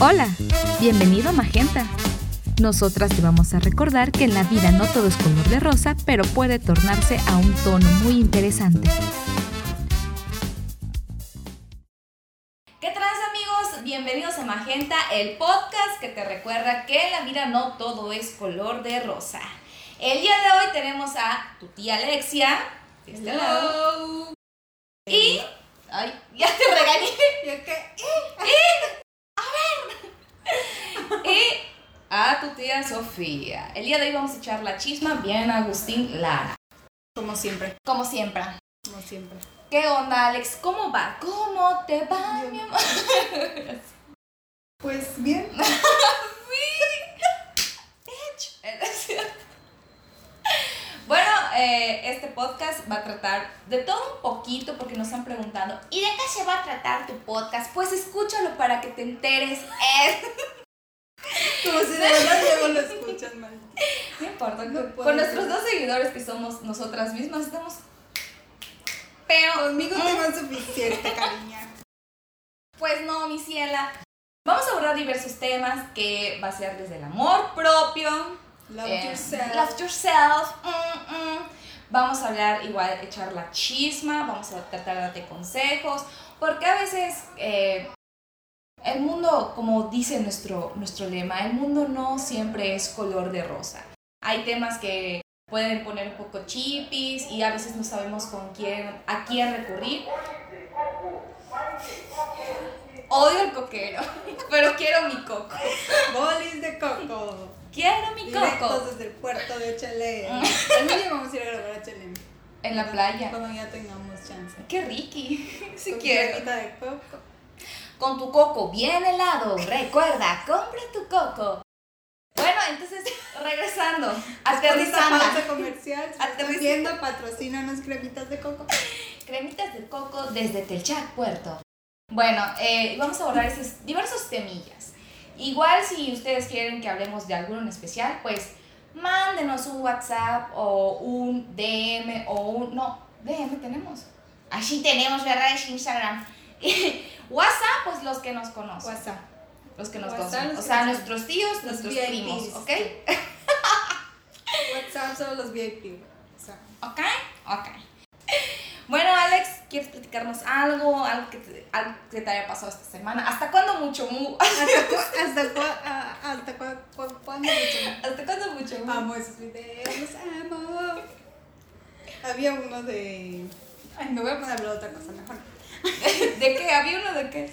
Hola, bienvenido a Magenta. Nosotras te vamos a recordar que en la vida no todo es color de rosa, pero puede tornarse a un tono muy interesante. ¿Qué trans amigos? Bienvenidos a Magenta, el podcast que te recuerda que en la vida no todo es color de rosa. El día de hoy tenemos a tu tía Alexia, de este lado, y... Ay, ya te regañé. ¿Ya qué? Y a tu tía Sofía. El día de hoy vamos a echar la chisma bien Agustín Lara. Como siempre, Como siempre. como siempre. ¿Qué onda, Alex? ¿Cómo va? ¿Cómo te va, Bien. mi amor? Pues bien. Bueno, eh, este podcast va a tratar de todo un poquito porque nos han preguntado, ¿y de qué se va a tratar tu podcast? Pues escúchalo para que te enteres. Como si de verdad luego lo escuchan mal. no importa, No con, con nuestros dos seguidores que somos nosotras mismas estamos... Pero, Conmigo mm, tengo suficiente, cariña. pues no, mi ciela. Vamos a abordar diversos temas que va a ser desde el amor propio, Love Eh, yourself. Love yourself. mm, mm. Vamos a hablar igual, echar la chisma, vamos a tratar de darte consejos, porque a veces eh, el mundo, como dice nuestro, nuestro lema, el mundo no siempre es color de rosa. Hay temas que pueden poner un poco chipis y a veces no sabemos con quién, a quién recurrir. Odio el coquero, pero quiero mi coco. Bolis de coco. Quiero mi Directos coco. desde el puerto de Chelem. Mm. También vamos a ir a grabar a Chelem. En la playa. Cuando ya tengamos chance. Qué ricky. Si quiero. de coco. Con tu coco bien helado. Recuerda, compra tu coco. Bueno, entonces, regresando, aterrizando. pausa comercial, si Aterriza- estás viendo, patrocínanos cremitas de coco. Cremitas de coco desde Telchac, Puerto. Bueno, eh, vamos a abordar esos diversos temillas. Igual si ustedes quieren que hablemos de alguno en especial, pues mándenos un WhatsApp o un DM o un... No, DM tenemos. Así tenemos, ¿verdad? Es Instagram. WhatsApp, pues los que nos conocen. WhatsApp. Los que nos WhatsApp, conocen. O sea, nuestros tíos, los nuestros VIPs. primos, ¿ok? WhatsApp solo los VIP. WhatsApp. ¿Ok? Ok. Bueno, Alex, ¿quieres platicarnos algo? Algo que te, algo que te haya pasado esta semana. ¿Hasta cuándo mucho mu? ¿Hasta, cu hasta, cu ah, hasta cu cu cuándo mucho? ¿Hasta cuándo mucho mu? Amo esos videos, los amo. Había uno de. Ay, me voy a poner a hablar de otra cosa mejor. ¿De qué? ¿Había uno de qué?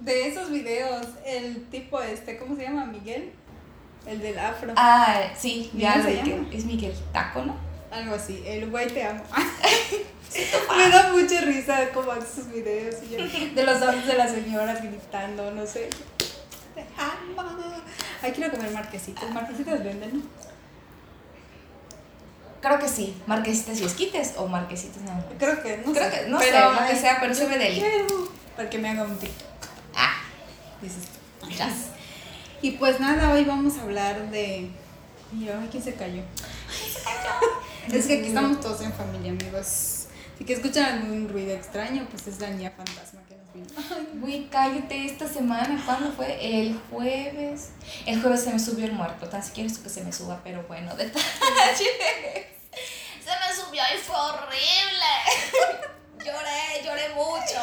De esos videos, el tipo este, ¿cómo se llama? Miguel. El del afro. Ah, sí, ya ¿Cómo lo que es Miguel Taco, ¿no? Algo así. El güey te amo. me da mucha risa como hace sus videos. y yo- de los audios de las señoras gritando, no sé. Te amo. Ay, quiero comer marquesitas. Marquesitas venden, ¿no? Creo que sí. Marquesitas y esquites o marquesitas nada más. Creo que, no Creo sé. que- no sé, lo que sea, pero ve deli. quiero Para que me haga un TikTok, Ah, dices. Y pues nada, hoy vamos a hablar de... Yo, ay, ¿quién se cayó? es que aquí estamos todos en familia, amigos. Si que escuchan algún ruido extraño, pues es la niña fantasma Güey, cállate esta semana. ¿Cuándo fue? El jueves. El jueves se me subió el muerto. Tan siquiera esto que se me suba, pero bueno, detalles. Se me subió y fue horrible. lloré, lloré mucho.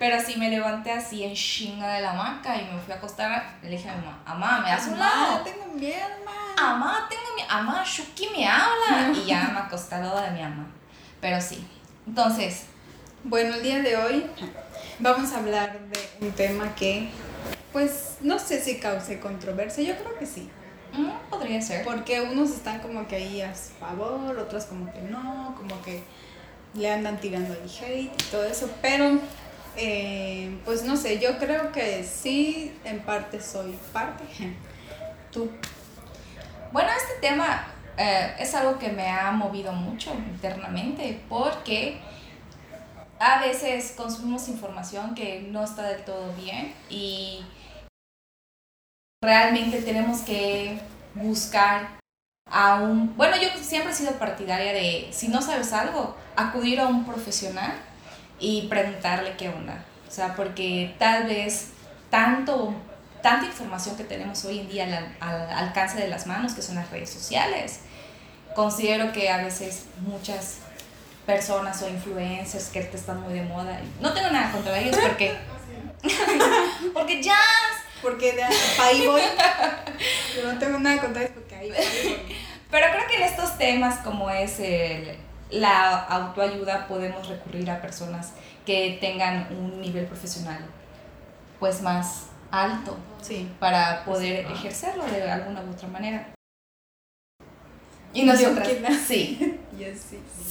Pero sí me levanté así en chinga de la hamaca y me fui a acostar. Le dije a mi mamá, mamá, ¿me das un mamá, lado? tengo miedo, mamá. Amá, tengo mi amá, Shuki me habla. Y ya me acosté al lado de mi mamá. Pero sí. Entonces, Bueno, el día de hoy vamos a hablar de un tema que, pues, no sé si cause controversia. Yo creo que sí. mm, podría ser. Porque unos están como que ahí a su favor, otros como que no, como que le andan tirando el hate y todo eso, pero eh, pues no sé, yo creo que sí, en parte soy parte. Tú. Bueno, este tema eh, es algo que me ha movido mucho internamente porque a veces consumimos información que no está del todo bien y realmente tenemos que buscar a un... Bueno, yo siempre he sido partidaria de, si no sabes algo, acudir a un profesional y preguntarle qué onda. O sea, porque tal vez tanto, tanta información que tenemos hoy en día al, al alcance de las manos, que son las redes sociales. Considero que a veces muchas personas o influencers que están muy de moda, no tengo nada contra ellos porque, porque ya porque de ahí voy. Yo no tengo nada contra ellos porque ahí voy. Pero creo que en estos temas como es el, la autoayuda podemos recurrir a personas que tengan un nivel profesional pues más alto sí. para poder ejercerlo de alguna u otra manera. Y nosotras, sí. sí.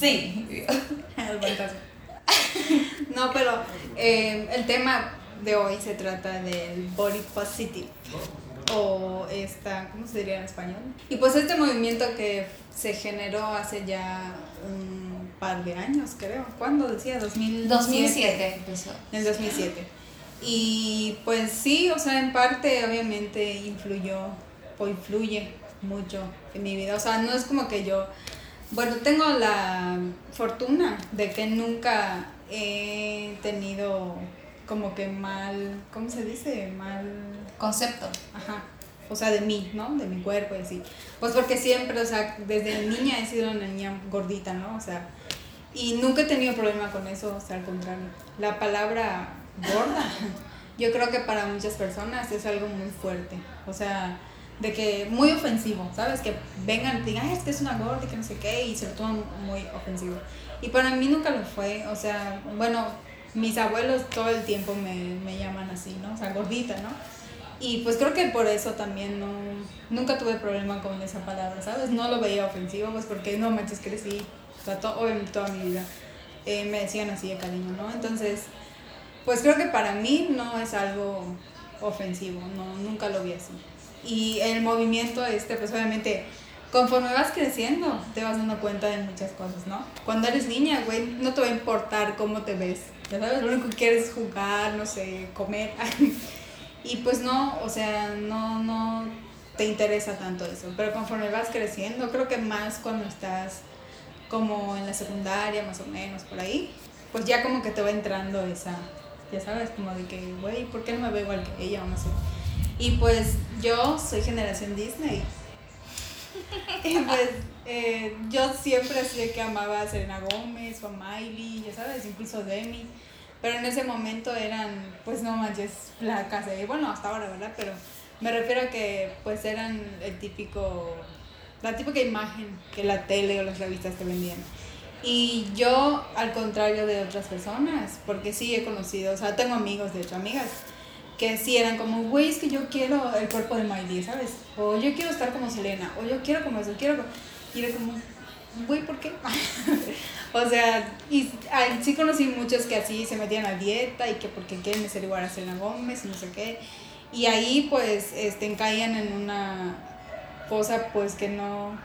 Sí. no, pero eh, el tema de hoy se trata del body positive o esta, ¿cómo se diría en español? Y pues este movimiento que se generó hace ya un par de años, creo. ¿Cuándo decía? 2007. 2007 empezó. En el 2007. Y pues sí, o sea, en parte obviamente influyó o influye mucho en mi vida. O sea, no es como que yo, bueno, tengo la fortuna de que nunca he tenido como que mal, ¿cómo se dice? Mal concepto. Ajá. O sea, de mí, ¿no? De mi cuerpo y así. Pues porque siempre, o sea, desde niña he sido una niña gordita, ¿no? O sea, y nunca he tenido problema con eso, o sea, al contrario. La palabra gorda, yo creo que para muchas personas es algo muy fuerte. O sea, de que muy ofensivo, ¿sabes? Que vengan y digan, es que es una gorda y que no sé qué, y se lo toman muy ofensivo. Y para mí nunca lo fue, o sea, bueno, mis abuelos todo el tiempo me, me llaman así, ¿no? O sea, gordita, ¿no? Y pues creo que por eso también no, nunca tuve problema con esa palabra, ¿sabes? No lo veía ofensivo, pues porque no manches, crecí, o sea, obviamente toda mi vida eh, me decían así de cariño, ¿no? Entonces, pues creo que para mí no es algo ofensivo, no, nunca lo vi así. Y el movimiento este, pues obviamente conforme vas creciendo, te vas dando cuenta de muchas cosas, ¿no? Cuando eres niña, güey, no te va a importar cómo te ves, ya sabes, lo único que quieres es jugar, no sé, comer. y pues no, o sea, no, no te interesa tanto eso. Pero conforme vas creciendo, creo que más cuando estás como en la secundaria, más o menos, por ahí, pues ya como que te va entrando esa, ya sabes, como de que, güey, ¿por qué no me veo igual que ella o no sé? Y pues yo soy generación Disney. y pues eh, yo siempre así que amaba a Selena Gómez o a Miley, ya sabes, incluso Demi. Pero en ese momento eran, pues no manches, placas. Y bueno, hasta ahora, ¿verdad? Pero me refiero a que pues eran el típico, la típica imagen que la tele o las revistas te vendían. Y yo, al contrario de otras personas, porque sí he conocido, o sea, tengo amigos, de hecho, amigas, que sí eran como, güey, es que yo quiero el cuerpo de Miley, ¿sabes? O yo quiero estar como Selena, o yo quiero como eso, quiero... Y era como, güey, ¿por qué? o sea, y sí conocí muchos que así se metían a dieta y que porque quieren ser igual a Selena Gómez y no sé qué. Y ahí pues este, caían en una cosa pues que no,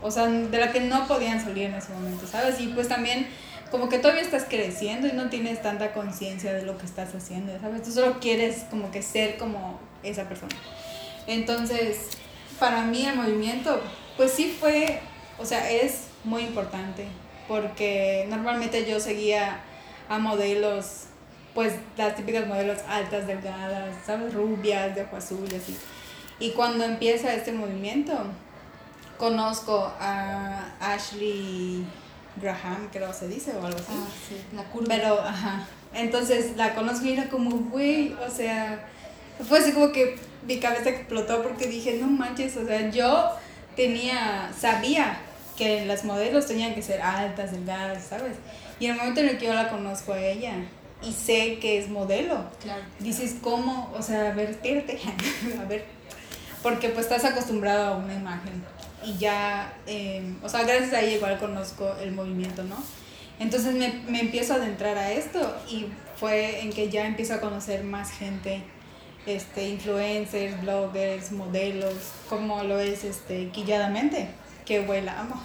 o sea, de la que no podían salir en ese momento, ¿sabes? Y pues también como que todavía estás creciendo y no tienes tanta conciencia de lo que estás haciendo, ¿sabes? Tú solo quieres como que ser como esa persona. Entonces, para mí el movimiento, pues sí fue, o sea, es muy importante porque normalmente yo seguía a modelos, pues las típicas modelos altas, delgadas, ¿sabes? Rubias, de ojo azul y así. Y cuando empieza este movimiento, conozco a Ashley Graham, creo se dice, o algo así. Ah, sí, la curva. Pero, ajá. Entonces la conozco y era como, güey, o sea, fue así como que mi cabeza explotó porque dije, no manches, o sea, yo tenía, sabía que las modelos tenían que ser altas, delgadas, ¿sabes? Y en el momento en el que yo la conozco a ella y sé que es modelo, Claro. dices, ¿cómo? O sea, a ver, a ver, porque pues estás acostumbrado a una imagen y ya, eh, o sea, gracias a ella igual conozco el movimiento, ¿no? Entonces me, me empiezo a adentrar a esto y fue en que ya empiezo a conocer más gente, este, influencers, bloggers, modelos, como lo es este, Quilladamente, que güey la amo.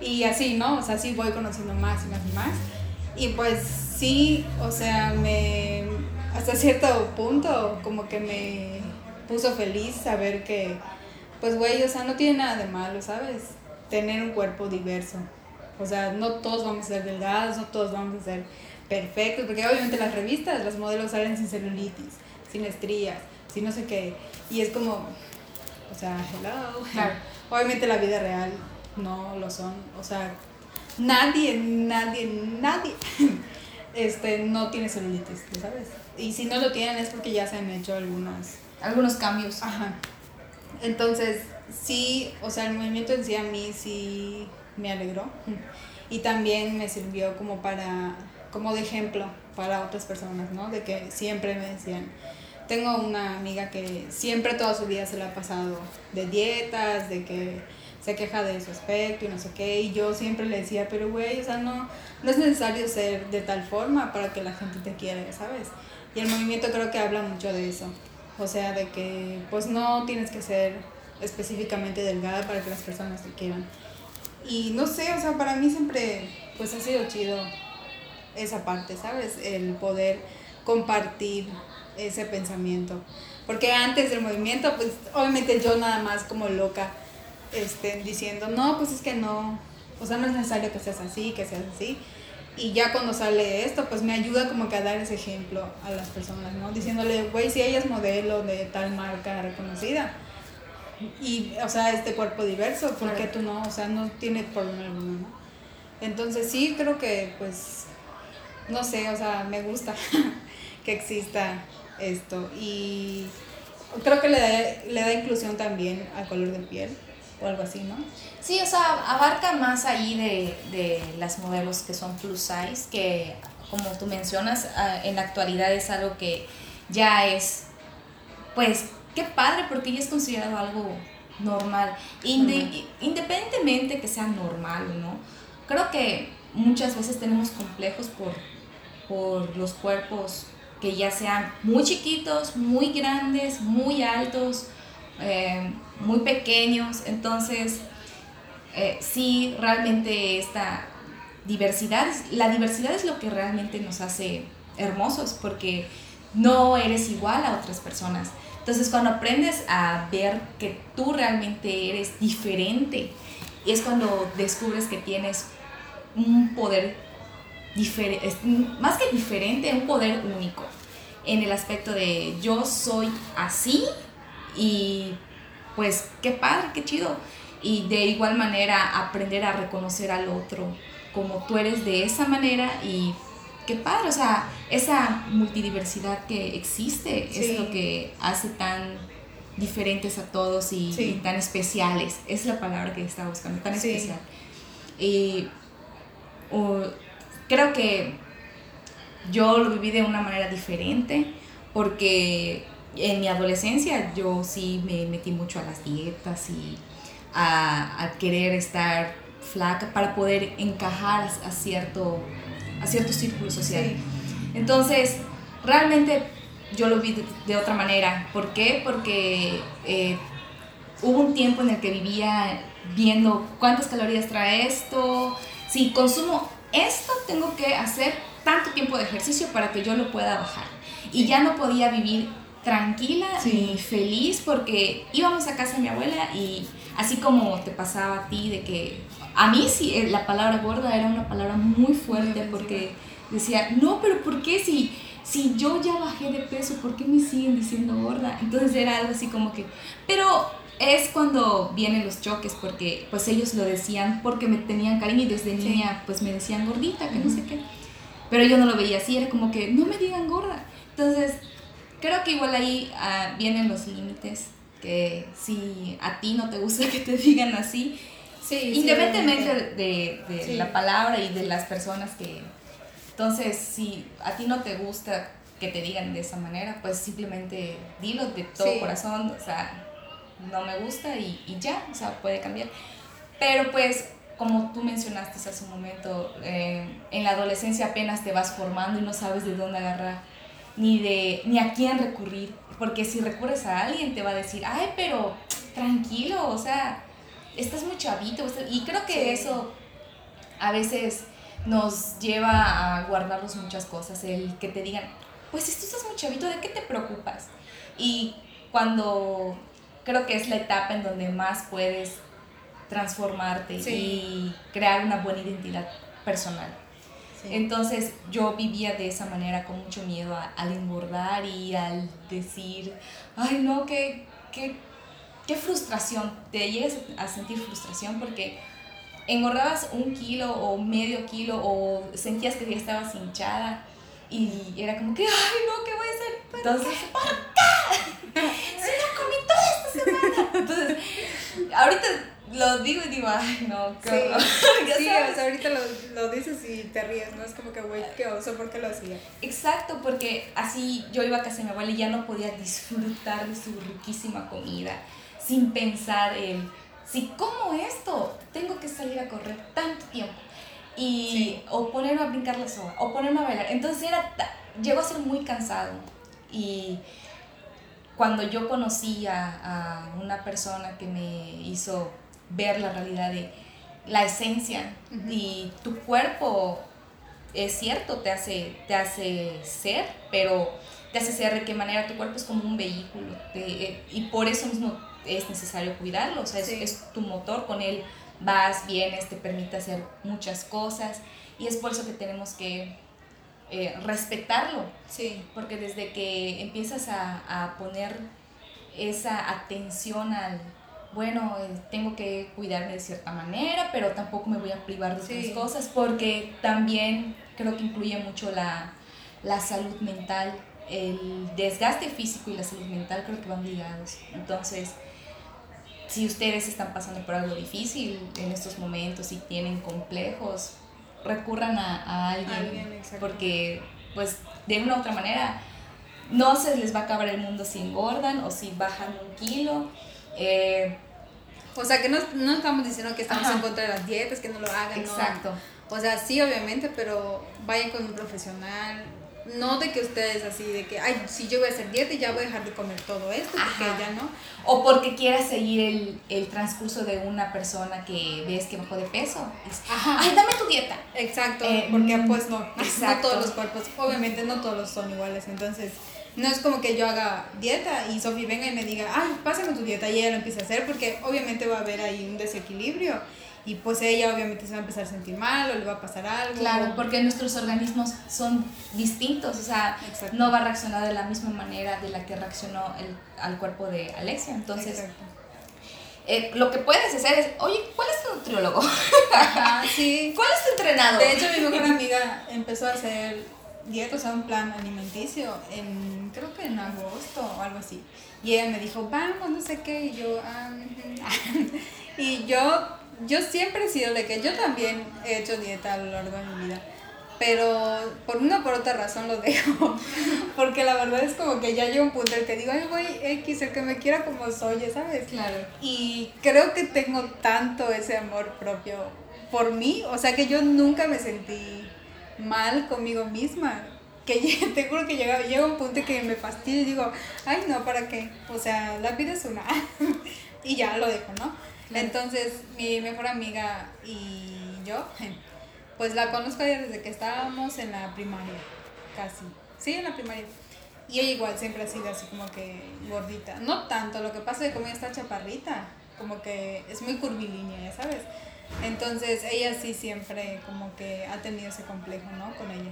Y así, ¿no? O sea, sí voy conociendo más y más y más. Y pues sí, o sea, me, hasta cierto punto como que me puso feliz saber que, pues güey, o sea, no tiene nada de malo, ¿sabes? Tener un cuerpo diverso. O sea, no todos vamos a ser delgados, no todos vamos a ser perfectos, porque obviamente las revistas, los modelos salen sin celulitis, tiene estrías, si no sé qué. Y es como, o sea, hello. Obviamente la vida real no lo son. O sea, nadie, nadie, nadie este, no tiene celulitis, ¿sabes? Y si no lo tienen es porque ya se han hecho algunas... Algunos cambios. Ajá. Entonces, sí, o sea, el movimiento en sí a mí sí me alegró. Y también me sirvió como para, como de ejemplo para otras personas, ¿no? De que siempre me decían, tengo una amiga que siempre toda su vida se la ha pasado de dietas, de que se queja de su aspecto y no sé qué, y yo siempre le decía, pero güey, o sea, no, no es necesario ser de tal forma para que la gente te quiera, ¿sabes? Y el movimiento creo que habla mucho de eso, o sea, de que pues no tienes que ser específicamente delgada para que las personas te quieran. Y no sé, o sea, para mí siempre pues ha sido chido esa parte, ¿sabes? El poder compartir ese pensamiento. Porque antes del movimiento, pues obviamente yo nada más como loca, este, diciendo, no, pues es que no, o sea, no es necesario que seas así, que seas así. Y ya cuando sale esto, pues me ayuda como que a dar ese ejemplo a las personas, ¿no? Diciéndole, güey, si ella es modelo de tal marca reconocida, y, o sea, este cuerpo diverso, ¿por qué tú no? O sea, no tiene problema alguno, ¿no? Entonces sí, creo que, pues, no sé, o sea, me gusta que exista esto. Y creo que le da, le da inclusión también al color de piel o algo así, ¿no? Sí, o sea, abarca más ahí de, de las modelos que son plus size, que como tú mencionas, ah, en la actualidad es algo que ya es, pues, qué padre, porque ya es considerado algo normal. Independientemente que sea normal o no, creo que muchas veces tenemos complejos por, por los cuerpos que ya sean muy chiquitos, muy grandes, muy altos, eh, muy pequeños. Entonces, eh, sí, realmente esta diversidad, la diversidad es lo que realmente nos hace hermosos porque no eres igual a otras personas. Entonces, cuando aprendes a ver que tú realmente eres diferente, es cuando descubres que tienes un poder diferente, más que diferente, un poder único en el aspecto de yo soy así y pues qué padre, qué chido. Y de igual manera aprender a reconocer al otro como tú eres de esa manera y qué padre, o sea, esa multidiversidad que existe es lo que hace tan diferentes a todos y, tan especiales. Es la palabra que estaba buscando, tan especial. Y creo que yo lo viví de una manera diferente porque en mi adolescencia yo sí me metí mucho a las dietas y a, querer estar flaca para poder encajar a, cierto, a cierto círculo social. Entonces, realmente yo lo vi de, otra manera. ¿Por qué? Porque eh, hubo un tiempo en el que vivía viendo cuántas calorías trae esto, si consumo esto, tengo que hacer tanto tiempo de ejercicio para que yo lo pueda bajar. Y ya no podía vivir tranquila y feliz porque íbamos a casa de mi abuela y así como te pasaba a ti de que a mí sí eh, la palabra gorda era una palabra muy fuerte porque decía, no, pero ¿por qué si, si yo ya bajé de peso, ¿por qué me siguen diciendo gorda? Entonces era algo así como que, pero es cuando vienen los choques, porque pues ellos lo decían porque me tenían cariño y desde niña pues me decían gordita, que no sé qué. Pero yo no lo veía así, era como que no me digan gorda. Entonces, creo que igual ahí ah, vienen los límites, que si a ti no te gusta que te digan así, independientemente de, de la palabra y de las personas que... Entonces, si a ti no te gusta que te digan de esa manera, pues simplemente dilo de todo corazón, o sea, no me gusta y, y, ya, o sea, puede cambiar. Pero pues, como tú mencionaste hace un momento, eh, en la adolescencia apenas te vas formando y no sabes de dónde agarrar, ni, de, ni a quién recurrir, porque si recurres a alguien te va a decir, ay, pero tranquilo, o sea, estás muy chavito, y creo que eso a veces nos lleva a guardarnos muchas cosas, el que te digan, pues si tú estás muy chavito, ¿de qué te preocupas? Y cuando creo que es la etapa en donde más puedes transformarte y crear una buena identidad personal. Entonces yo vivía de esa manera con mucho miedo al engordar y al decir, ay no, qué, qué, qué frustración, te llegas a sentir frustración porque engordabas un kilo o medio kilo o sentías que ya estabas hinchada y era como que, ay no, ¿qué voy a hacer? Entonces, ¿por qué? Si no comí toda esta semana. Entonces, ahorita lo digo y digo, ay, no, qué horror. sí, o sea, ahorita lo, lo, dices y te ríes, ¿no? Es como que, güey, qué oso, ¿por qué lo hacía? Exacto, porque así yo iba a casa de mi abuela y ya no podía disfrutar de su riquísima comida sin pensar en, si como esto, tengo que salir a correr tanto tiempo. Y, o ponerme a brincar la soga, o ponerme a bailar. Entonces era, llegó a ser muy cansado. Y cuando yo conocí a, a una persona que me hizo ver la realidad de la esencia y tu cuerpo es cierto, te hace, te hace ser, pero te hace ser de qué manera. Tu cuerpo es como un vehículo eh, y por eso mismo es necesario cuidarlo, o sea, es, tu motor, con él vas, vienes, te permite hacer muchas cosas y es por eso que tenemos que eh, respetarlo, sí. porque desde que empiezas a, a poner esa atención al, bueno, eh, tengo que cuidarme de cierta manera, pero tampoco me voy a privar de otras cosas porque también creo que incluye mucho la, la salud mental, el desgaste físico y la salud mental creo que van ligados. Entonces, si ustedes están pasando por algo difícil en estos momentos y tienen complejos, recurran a, a alguien, porque pues de una u otra manera no se les va a acabar el mundo si engordan o si bajan un kilo. Eh, o sea, que no, no estamos diciendo que estamos en contra de las dietas, que no lo hagan. Exacto. O sea, sí, obviamente, pero vayan con un profesional. No de que ustedes así, de que, ay, si yo voy a hacer dieta y ya voy a dejar de comer todo esto, porque ya no. O porque quieras seguir el, el, transcurso de una persona que ves que bajó de peso. Ajá. Ay, dame tu dieta. Exacto, eh, porque pues no, no todos los cuerpos, obviamente no todos son iguales, entonces no es como que yo haga dieta y Sofi venga y me diga, ay, pásame tu dieta y ella lo empieza a hacer porque obviamente va a haber ahí un desequilibrio y pues ella obviamente se va a empezar a sentir mal o le va a pasar algo. Claro, porque nuestros organismos son distintos, o sea, no va a reaccionar de la misma manera de la que reaccionó el, al cuerpo de Alexia. Entonces, eh, lo que puedes hacer es, oye, ¿cuál es tu nutriólogo? sí. ¿Cuál es tu entrenador? De hecho, mi mejor amiga empezó a hacer dieta, o sea, un plan alimenticio, en, creo que en agosto o algo así. Y ella me dijo, vamos, no sé qué, y yo, ah, y yo, yo siempre he sido de que yo también he hecho dieta a lo largo de mi vida, pero por una o por otra razón lo dejo, porque la verdad es como que ya llega un punto en el que digo, ay, voy X, el que me quiera como soy, ¿sabes? Claro. Y creo que tengo tanto ese amor propio por mí, o sea que yo nunca me sentí mal conmigo misma. Que te juro que llega, llega un punto que me fastidio y digo, ay no, ¿para qué? O sea, la vida es una. y ya lo dejo, ¿no? Entonces, mi mejor amiga y yo, pues la conozco desde que estábamos en la primaria, casi. Sí, en la primaria. Y ella igual siempre ha sido así como que gordita. No tanto, lo que pasa es que como ella está chaparrita, como que es muy curvilínea, ya sabes. Entonces ella sí siempre como que ha tenido ese complejo, ¿no? Con ella.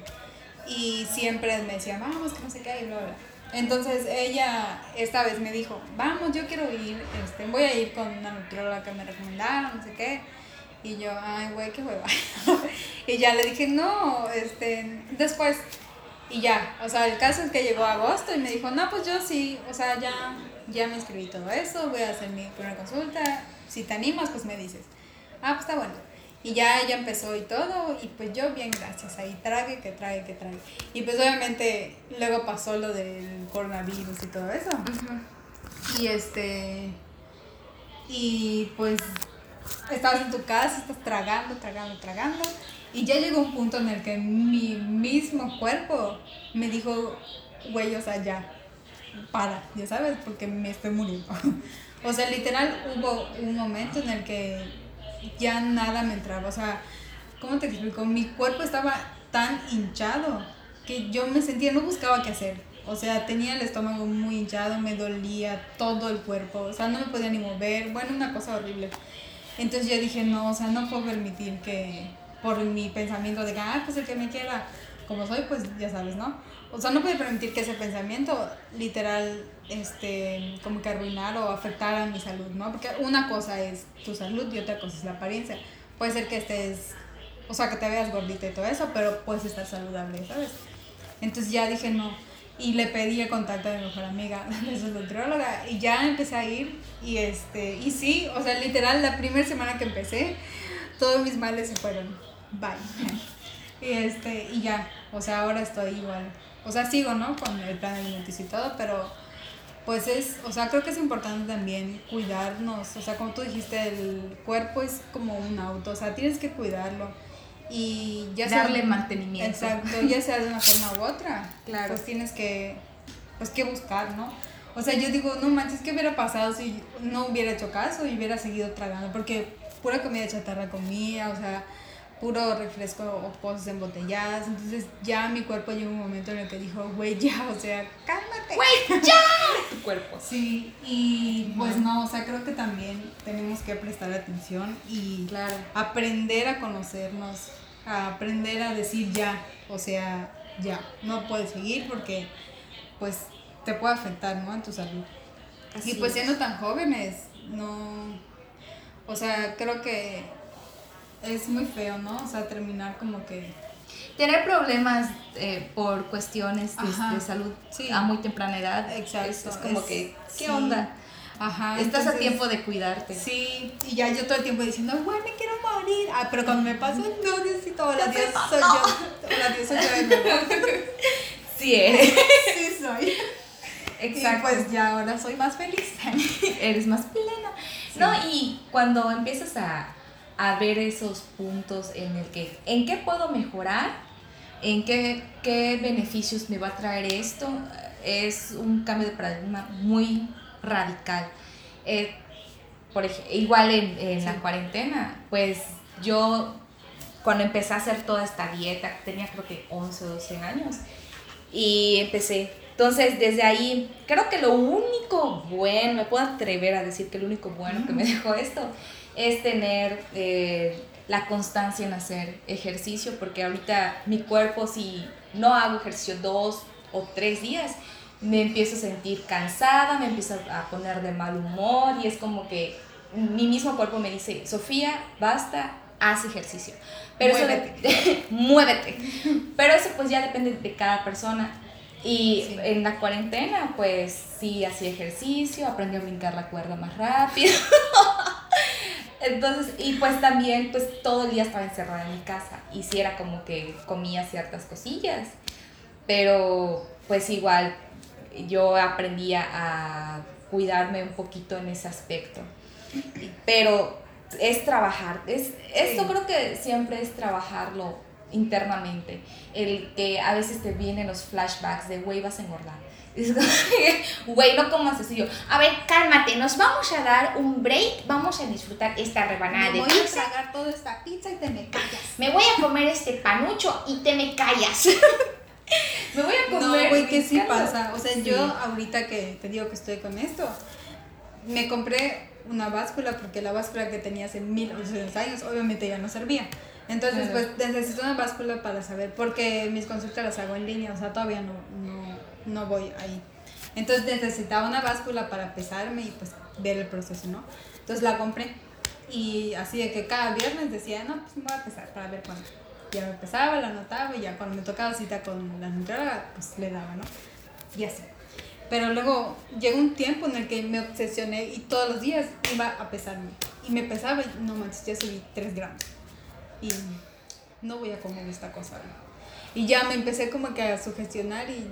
Y siempre me decía, vamos, que no sé qué, bla, bla. Entonces ella esta vez me dijo, vamos, yo quiero ir, este, voy a ir con una nutrióloga que me recomendaron, no sé qué. Y yo, ay, güey, qué hueva. y ya le dije, no, este, después. Y ya, o sea, el caso es que llegó agosto y me dijo, no, pues yo sí, o sea, ya, ya me inscribí todo eso, voy a hacer mi primera consulta. Si te animas, pues me dices ah, pues está bueno. Y ya ella empezó y todo, y pues yo bien, gracias, ahí trague, que trague, que trague. Y pues obviamente luego pasó lo del coronavirus y todo eso. Y este, y pues estabas en tu casa, estás tragando, tragando, tragando. Y ya llegó un punto en el que mi mismo cuerpo me dijo, güey, o sea, ya, para, ya sabes, porque me estoy muriendo. o sea, literal hubo un momento en el que ya nada me entraba. O sea, ¿cómo te explico? Mi cuerpo estaba tan hinchado que yo me sentía, no buscaba qué hacer. O sea, tenía el estómago muy hinchado, me dolía todo el cuerpo, o sea, no me podía ni mover, bueno, una cosa horrible. Entonces yo dije, no, o sea, no puedo permitir que, por mi pensamiento de que, ah, pues el que me quiera como soy, pues ya sabes, ¿no? O sea, no puede permitir que ese pensamiento literal, este, como que arruinar o afectar a mi salud, ¿no? Porque una cosa es tu salud y otra cosa es la apariencia. Puede ser que estés, o sea, que te veas gordita y todo eso, pero puedes estar saludable, ¿sabes? Entonces ya dije no. Y le pedí el contacto de mi mejor amiga, de su nutrióloga, y ya empecé a ir. Y, este, y sí, o sea, literal, la primera semana que empecé, todos mis males se fueron. Bye. Y, este, y ya, o sea, ahora estoy igual. O sea, sigo, ¿no? Con el plan alimenticio y todo, pero pues es, o sea, creo que es importante también cuidarnos. O sea, como tú dijiste, el cuerpo es como un auto, o sea, tienes que cuidarlo. Y ya Darle mantenimiento. Exacto, ya sea de una forma u otra. Claro. Pues tienes que, pues que buscar, ¿no? O sea, yo digo, no manches, ¿qué hubiera pasado si no hubiera hecho caso y hubiera seguido tragando? Porque pura comida chatarra comía, o sea, puro refresco o cosas embotelladas. Entonces ya mi cuerpo llegó un momento en el que dijo, güey, ya, o sea, cálmate. Güey, ya. tu cuerpo. Sí, y pues no, o sea, creo que también tenemos que prestar atención y claro. aprender a conocernos, a aprender a decir ya, o sea, ya, no puedes seguir porque pues te puede afectar, ¿no? En tu salud. y pues siendo tan jóvenes, no, o sea, creo que es muy feo, ¿no? O sea, terminar como que... Tener problemas eh, por cuestiones de, salud a muy temprana edad. Exacto. Es, como que, ¿qué onda? Ajá. Estás a tiempo de cuidarte. Sí, y ya yo todo el tiempo diciendo, güey, me quiero morir. Ah, pero cuando me pasó, no, Diosito, hola Dios, soy yo. Hola Dios, soy yo. Sí eres. sí soy. Exacto. Y pues ya ahora soy más feliz. Eres más plena. No, y cuando empiezas a a ver esos puntos en el que, ¿en qué puedo mejorar? ¿En qué, qué beneficios me va a traer esto? Es un cambio de paradigma muy radical. Eh, por ejemplo, igual en, en la cuarentena, pues yo cuando empecé a hacer toda esta dieta, tenía creo que 11 o 12 años, y empecé. Entonces, desde ahí, creo que lo único bueno, me puedo atrever a decir que lo único bueno que me dejó esto es tener eh, la constancia en hacer ejercicio, porque ahorita mi cuerpo, si no hago ejercicio dos o tres días, me empiezo a sentir cansada, me empiezo a poner de mal humor y es como que mi mismo cuerpo me dice, Sofía, basta, haz ejercicio. Pero muévete. Eso muévete. Pero eso pues ya depende de cada persona. Y en la cuarentena, pues sí, hacía ejercicio, aprendí a brincar la cuerda más rápido. Entonces, y pues también, pues todo el día estaba encerrada en mi casa y sí era como que comía ciertas cosillas, pero pues igual yo aprendía a cuidarme un poquito en ese aspecto. Pero es trabajar, es, esto creo que siempre es trabajarlo internamente, el que a veces te vienen los flashbacks de, güey, vas a engordar Güey, no comas así yo. A ver, cálmate, nos vamos a dar un break, vamos a disfrutar esta rebanada de pizza. Voy a tragar toda esta pizza y te me callas. Me voy a comer este panucho y te me callas. me voy a comer. No, güey, ¿qué sí pasa. O sea, yo ahorita que te digo que estoy con esto, me compré una báscula porque la báscula que tenía hace mil años obviamente ya no servía. Entonces, pues necesito una báscula para saber, porque mis consultas las hago en línea, o sea, todavía no, no no voy ahí. Entonces necesitaba una báscula para pesarme y pues ver el proceso, ¿no? Entonces la compré y así de que cada viernes decía, no, pues me voy a pesar para ver cuándo. Ya me pesaba, la anotaba y ya cuando me tocaba cita con la nutrióloga, pues le daba, ¿no? Y así. Pero luego llegó un tiempo en el que me obsesioné y todos los días iba a pesarme. Y me pesaba y no manches, ya subí 3 gramos. Y no voy a comer esta cosa. Y ya me empecé como que a sugestionar y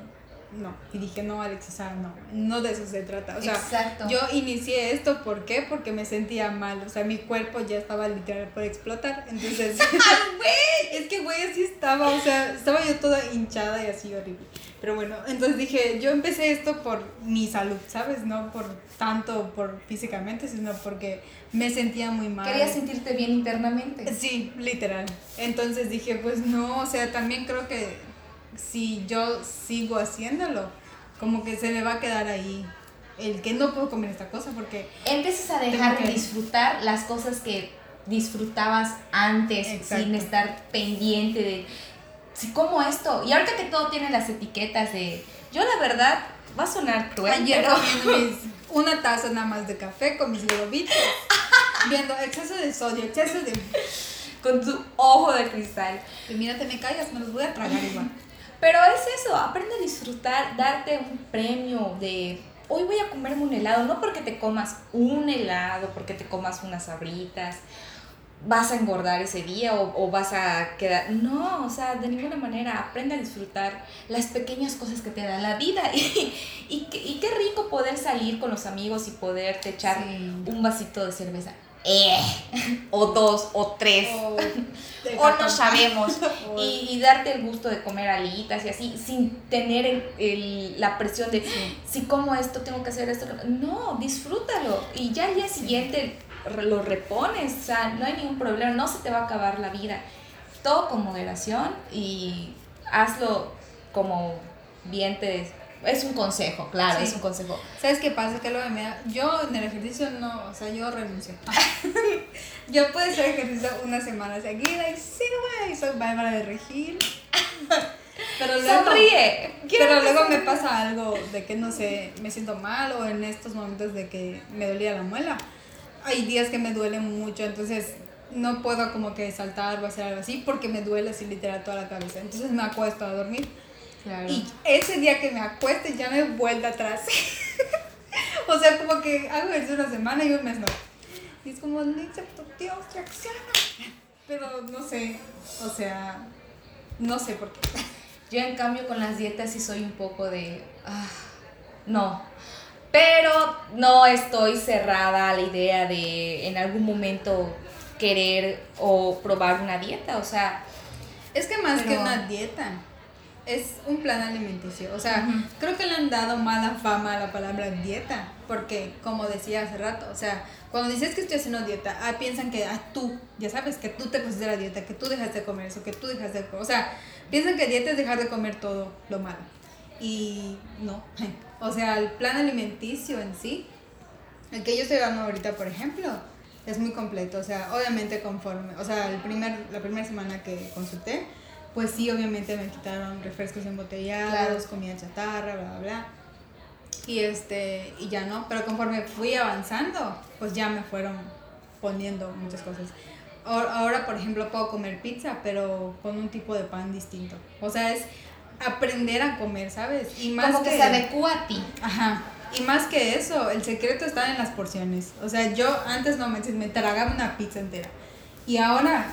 no. Y dije, no, Alex, o sea, no, no de eso se trata. O sea, yo inicié esto, ¿por qué? Porque me sentía mal. O sea, mi cuerpo ya estaba literal por explotar. Entonces, es que, güey, así estaba. O sea, estaba yo toda hinchada y así horrible. Pero bueno, entonces dije, yo empecé esto por mi salud, ¿sabes? No por tanto por físicamente, sino porque me sentía muy mal. Quería sentirte bien internamente. Sí, literal. Entonces dije, pues no, o sea, también creo que si yo sigo haciéndolo, como que se me va a quedar ahí el que no puedo comer esta cosa porque... Empiezas a dejar de disfrutar las cosas que disfrutabas antes Exacto. sin estar pendiente de si como esto. Y ahorita que todo tiene las etiquetas de yo la verdad va a sonar cruel, Ayer pero- mis- una taza nada más de café con mis globitos. viendo exceso de sodio, exceso de... con tu ojo de cristal. Y mira, te me callas, me los voy a tragar igual. Pero es eso, aprende a disfrutar, darte un premio de hoy voy a comerme un helado, no porque te comas un helado, porque te comas unas sabritas, vas a engordar ese día o, o vas a quedar... No, o sea, de ninguna manera, aprende a disfrutar las pequeñas cosas que te da la vida. Y, y, qué- y qué rico poder salir con los amigos y poderte echar Sí. un vasito de cerveza. Eh, o dos, o tres. O, de o no sabemos. y, y darte el gusto de comer alitas y así sin tener el- el- la presión de si como esto tengo que hacer esto no disfrútalo. Y ya al día siguiente lo repones o sea no hay ningún problema no se te va a acabar la vida. Todo con moderación y hazlo como bien te es un consejo claro Sí. es un consejo ¿Sabes qué pasa? Que luego me da... Yo en el ejercicio no, o sea, yo renuncio. yo puedo hacer ejercicio una semana seguida y sí, güey, soy bárbara de regir. Pero luego... sonríe Pero luego me pasa algo de que, no sé, me siento mal o en estos momentos de que me dolía la muela. Hay días que me duele mucho, entonces no puedo como que saltar o hacer algo así porque me duele así literal toda la cabeza. Entonces me acuesto a dormir. Claro. Y ese día que me acueste ya me he vuelto atrás. o sea, como que hago eso una semana y un mes no. Y es como, Lindsay, tu Dios, reacciona. Pero no sé, o sea, no sé por qué. Yo en cambio con las dietas sí soy un poco de... ah, no. Pero no estoy cerrada a la idea de en algún momento querer o probar una dieta. O sea, Es que más que una dieta, es un plan alimenticio. O sea, Ujú. creo que le han dado mala fama a la palabra dieta, porque como decía hace rato, o sea, cuando dices que estoy haciendo dieta, ah, piensan que ah, tú, ya sabes, que tú te pusiste la dieta, que tú dejaste de comer eso, que tú dejaste de comer. O sea, piensan que dieta es dejar de comer todo lo malo. Y no. O sea, el plan alimenticio en sí, el que yo estoy dando ahorita, por ejemplo, es muy completo. O sea, obviamente conforme, o sea, el primer, la primera semana que consulté, pues sí, obviamente me quitaron refrescos embotellados, Claro. comida chatarra, bla, bla, bla. Y este, y ya no, pero conforme fui avanzando, pues ya me fueron poniendo muchas cosas. Ahora, por ejemplo, puedo comer pizza, pero con un tipo de pan distinto. O sea, es aprender a comer, ¿sabes? Y más como que, se adecua a ti. Ajá. Y más que eso, el secreto está en las porciones. O sea, yo antes no me, me tragaba una pizza entera. Y ahora,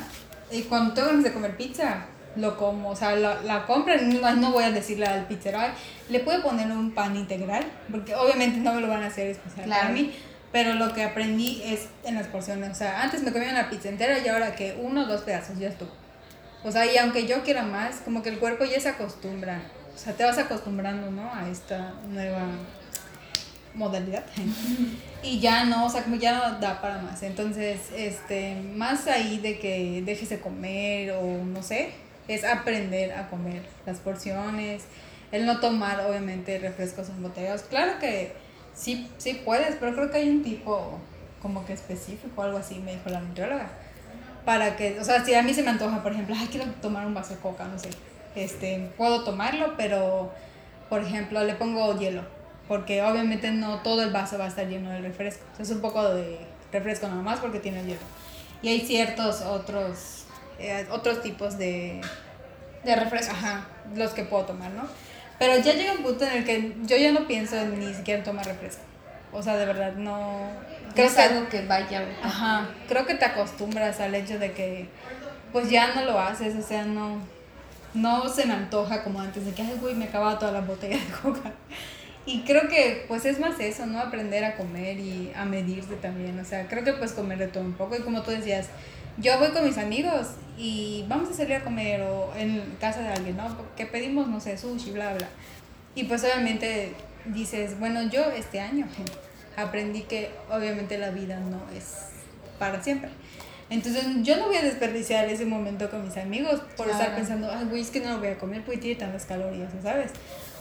eh, cuando tengo ganas de comer pizza, lo como. O sea, la, la compro y no, no voy a decirle al pizzero, "Ay, le puedo poner un pan integral, porque obviamente no me lo van a hacer especial para Claro. mí. Pero lo que aprendí es en las porciones. O sea, antes me comía una pizza entera y ahora que uno o dos pedazos ya estuvo. O sea, y aunque yo quiera más, como que el cuerpo ya se acostumbra. O sea, te vas acostumbrando, ¿no? A esta nueva modalidad. y ya no, o sea, como ya no da para más. Entonces, este, más ahí de que dejes de comer o no sé, es aprender a comer las porciones, el no tomar, obviamente, refrescos embotellados. Claro que sí, sí puedes, pero creo que hay un tipo como que específico, algo así, me dijo la nutrióloga para que, o sea, si a mí se me antoja, por ejemplo, ay, quiero tomar un vaso de coca, no sé, este, puedo tomarlo, pero, por ejemplo, le pongo hielo, porque obviamente no todo el vaso va a estar lleno de refresco, O sea, es un poco de refresco nada más porque tiene hielo. Y hay ciertos otros, eh, otros tipos de, De refresco. ajá, los que puedo tomar, ¿no? Pero ya llega un punto en el que yo ya no pienso en ni siquiera en tomar refresco. O sea, de verdad, no... Creo que que- es algo que vaya. Ajá, creo que te acostumbras al hecho de que pues ya no lo haces, o sea, no no se me antoja como antes de que ay güey me acababa toda la botella de coca. Y creo que pues es más eso, ¿no? Aprender a comer y a medirse también, o sea, creo que pues comer de todo un poco y como tú decías, yo voy con mis amigos y vamos a salir a comer o en casa de alguien, ¿no? Que pedimos, no sé, sushi, bla, bla. Y pues obviamente dices, bueno, yo este año aprendí que obviamente la vida no es para siempre. Entonces yo no voy a desperdiciar ese momento con mis amigos por estar Claro. pensando, ay, güey, es que no lo voy a comer porque tiene tantas calorías, ¿sabes?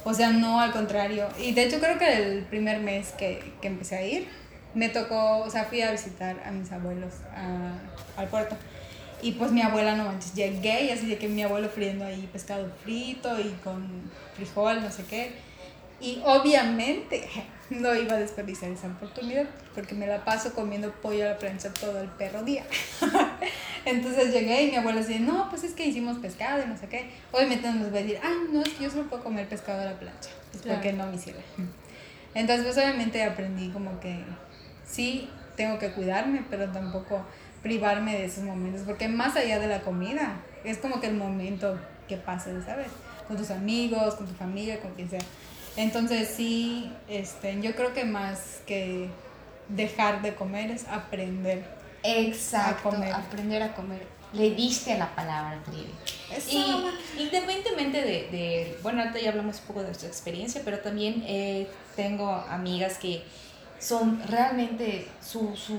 O sea, no, al contrario. Y de hecho creo que el primer mes que, que empecé a ir, me tocó, o sea, fui a visitar a mis abuelos a, al puerto. Y pues mi abuela no manches, llegué y así de que mi abuelo friendo ahí pescado frito y con frijol, no sé qué. Y obviamente no iba a desperdiciar esa oportunidad porque me la paso comiendo pollo a la plancha todo el perro día. Entonces llegué y mi abuela decía, no, pues es que hicimos pescado y no sé qué. Obviamente no nos va a decir, ah, no, es que yo solo puedo comer pescado a la plancha. Pues porque no me hicieron. Entonces pues obviamente aprendí como que sí tengo que cuidarme, pero tampoco privarme de esos momentos, porque más allá de la comida, es como que el momento que pasa, ¿sabes? Con tus amigos, con tu familia, con quien sea. Entonces sí, este, yo creo que más que dejar de comer es aprender. Exacto, a comer. aprender a comer. Le diste a la palabra, Trivi. Y independientemente de, de, bueno, ahorita ya hablamos un poco de nuestra experiencia, pero también eh, tengo amigas que son realmente su, su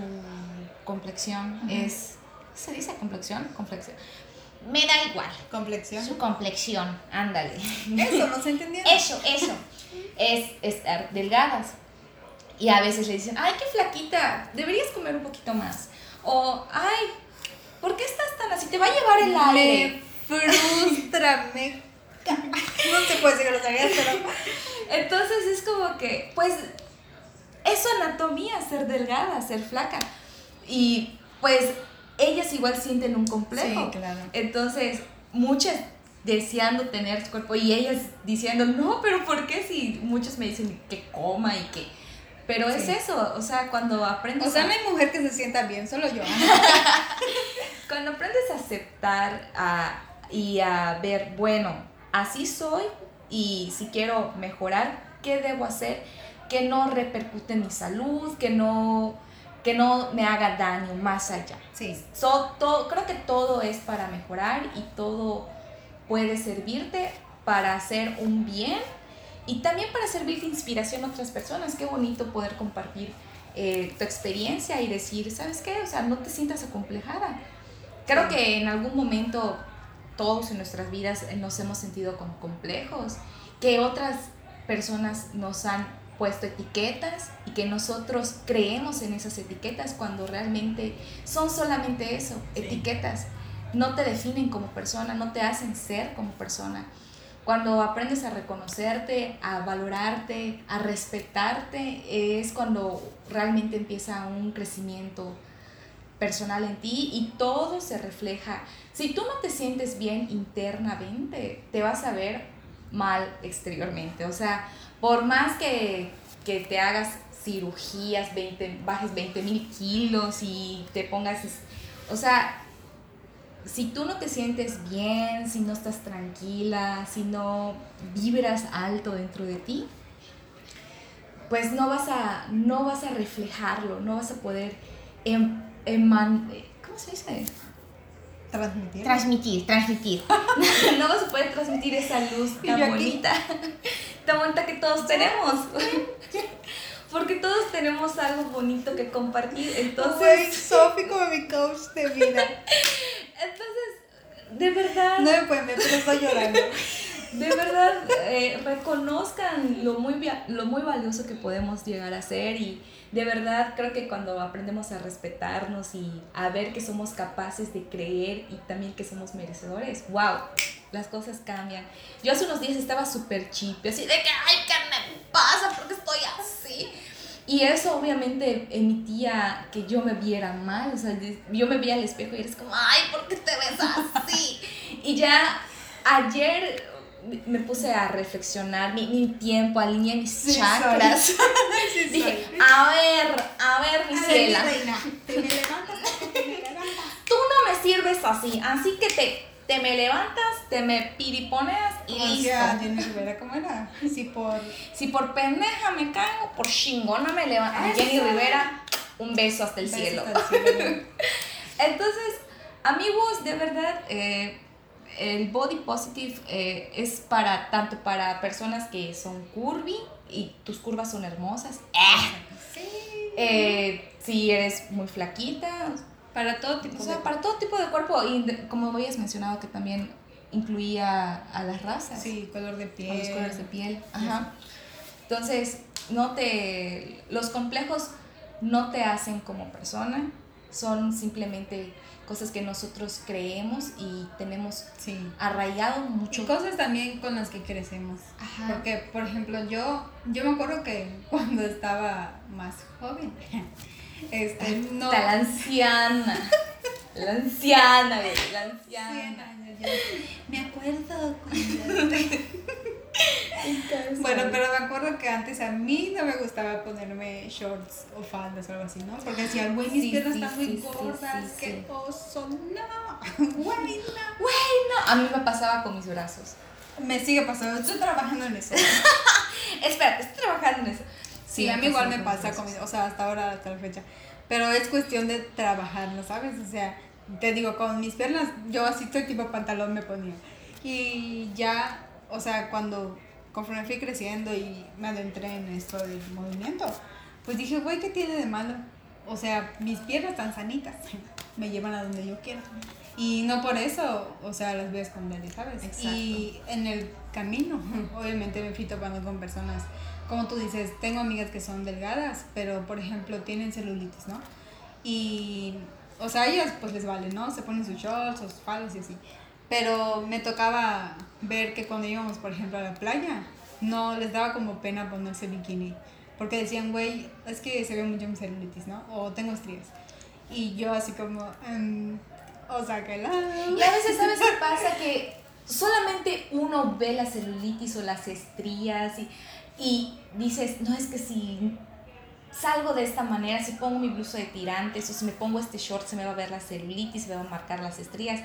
complexión es, ¿se dice complexión? Complexión. Me da igual. Complexión. Su complexión, ándale. Eso, no se entendía. Eso, eso. Es estar delgadas. Y a veces le dicen, ay, qué flaquita, deberías comer un poquito más. O, ay, ¿por qué estás tan así? Te va a llevar el aire. Me frustra, me... No se puede decir pero... Entonces es como que, pues, es su anatomía ser delgada, ser flaca. Y pues ellas igual sienten un complejo. Sí, claro. Entonces, muchas deseando tener su cuerpo y ellas diciendo, no, pero ¿por qué si muchos me dicen que coma y que... Pero es eso, o sea, cuando aprendes... O sea, no hay mujer que se sienta bien, solo yo. cuando aprendes a aceptar a, y a ver, bueno, así soy y si quiero mejorar, ¿qué debo hacer? Que no repercute en mi salud, que no que no me haga daño más allá. Sí. So, todo, creo que todo es para mejorar y todo puede servirte para hacer un bien y también para servir de inspiración a otras personas. Qué bonito poder compartir eh, tu experiencia y decir, ¿sabes qué? O sea, no te sientas acomplejada. Creo que en algún momento todos en nuestras vidas nos hemos sentido con complejos, que otras personas nos han puesto etiquetas y que nosotros creemos en esas etiquetas cuando realmente son solamente eso, etiquetas. No te definen como persona, no te hacen ser como persona. Cuando aprendes a reconocerte, a valorarte, a respetarte, es cuando realmente empieza un crecimiento personal en ti y todo se refleja. Si tú no te sientes bien internamente, te vas a ver mal exteriormente. O sea, por más que, te hagas cirugías, 20, bajes 20 mil kilos y te pongas, o sea, si tú no te sientes bien, si no estás tranquila, si no vibras alto dentro de ti, pues no vas a, no vas a reflejarlo, no vas a poder em, ¿cómo se dice? Transmitir. Transmitir, transmitir. no vas a poder transmitir esa luz tan bonita. tan bonita que todos tenemos. Porque todos tenemos algo bonito que compartir. Entonces. Soy Sofi como mi coach de vida. Entonces, de verdad. No me pueden ver, pero estoy llorando. De verdad, eh, reconozcan lo muy, lo muy valioso que podemos llegar a ser y de verdad creo que cuando aprendemos a respetarnos y a ver que somos capaces de creer y también que somos merecedores, wow, las cosas cambian. Yo hace unos días estaba súper chip, así de que, ay, ¿qué me pasa? ¿Por qué estoy así? Y eso obviamente emitía que yo me viera mal, o sea, yo me veía al espejo y eres como, ay, ¿por qué te ves así? y ya ayer me puse a reflexionar mi, mi tiempo, alineé mis chakras. Dije, a ver, a ver, mi ciela. Tú no me sirves así, así que te, te me levantas, te me piriponeas y listo. Jenny Rivera, ¿cómo era? Si por... Si por pendeja me caigo, por chingona me levanto. Ah, Jenny Rivera, un beso hasta el cielo. Hasta el cielo. Entonces, amigos, de verdad... Eh, el body positive eh, es para tanto para personas que son curvy y tus curvas son hermosas. Sí. Eh, si eres muy flaquita. Para todo tipo. O sea, para todo tipo de cuerpo. Y como habías mencionado que también incluía a las razas. Sí, color de piel. los colores de piel. Ajá. Entonces, no te. Los complejos no te hacen como persona, son simplemente cosas que nosotros creemos y tenemos Sí. arraigado mucho. Y cosas también con las que crecemos. Ajá. Porque, por ejemplo, yo, yo me acuerdo que cuando estaba más joven, este, no... Está la anciana. La anciana, güey, la anciana. Me acuerdo cuando... Bueno, pero me acuerdo que antes a mí no me gustaba ponerme shorts o faldas o algo así, ¿no? Porque decía, güey, mis Sí, piernas sí, están muy gordas, qué oso, no, güey, no. No, a mí me pasaba con mis brazos. Me sigue pasando, estoy trabajando en eso. Espérate, estoy trabajando en eso. Sí, a mí igual me pasa con o sea, hasta ahora, hasta la fecha. Pero es cuestión de trabajarlo, ¿sabes? O sea, te digo, con mis piernas, yo así todo tipo de pantalón me ponía. Y ya, o sea, cuando, conforme fui creciendo y me adentré en esto del movimiento, pues dije, güey, ¿qué tiene de malo? O sea, mis piernas están sanitas, me llevan a donde yo quiero. Y no por eso, o sea, las voy a esconder, ¿sabes? Exacto. Y en el camino, obviamente me fui topando con personas, como tú dices, tengo amigas que son delgadas, pero por ejemplo tienen celulitis, ¿no? Y, o sea, ellas pues les vale, ¿no? Se ponen sus shorts, sus faldas y así. Pero me tocaba ver que cuando íbamos, por ejemplo, a la playa, no les daba como pena ponerse bikini. Porque decían, güey, es que se ve mucho mi celulitis, ¿no? O tengo estrías. Y yo así como, em, o sea, que la... Y a veces, ¿sabes qué pasa? Que solamente uno ve la celulitis o las estrías y, y dices, no es que si salgo de esta manera, si pongo mi blusa de tirantes o si me pongo este short se me va a ver la celulitis, se me van a marcar las estrías.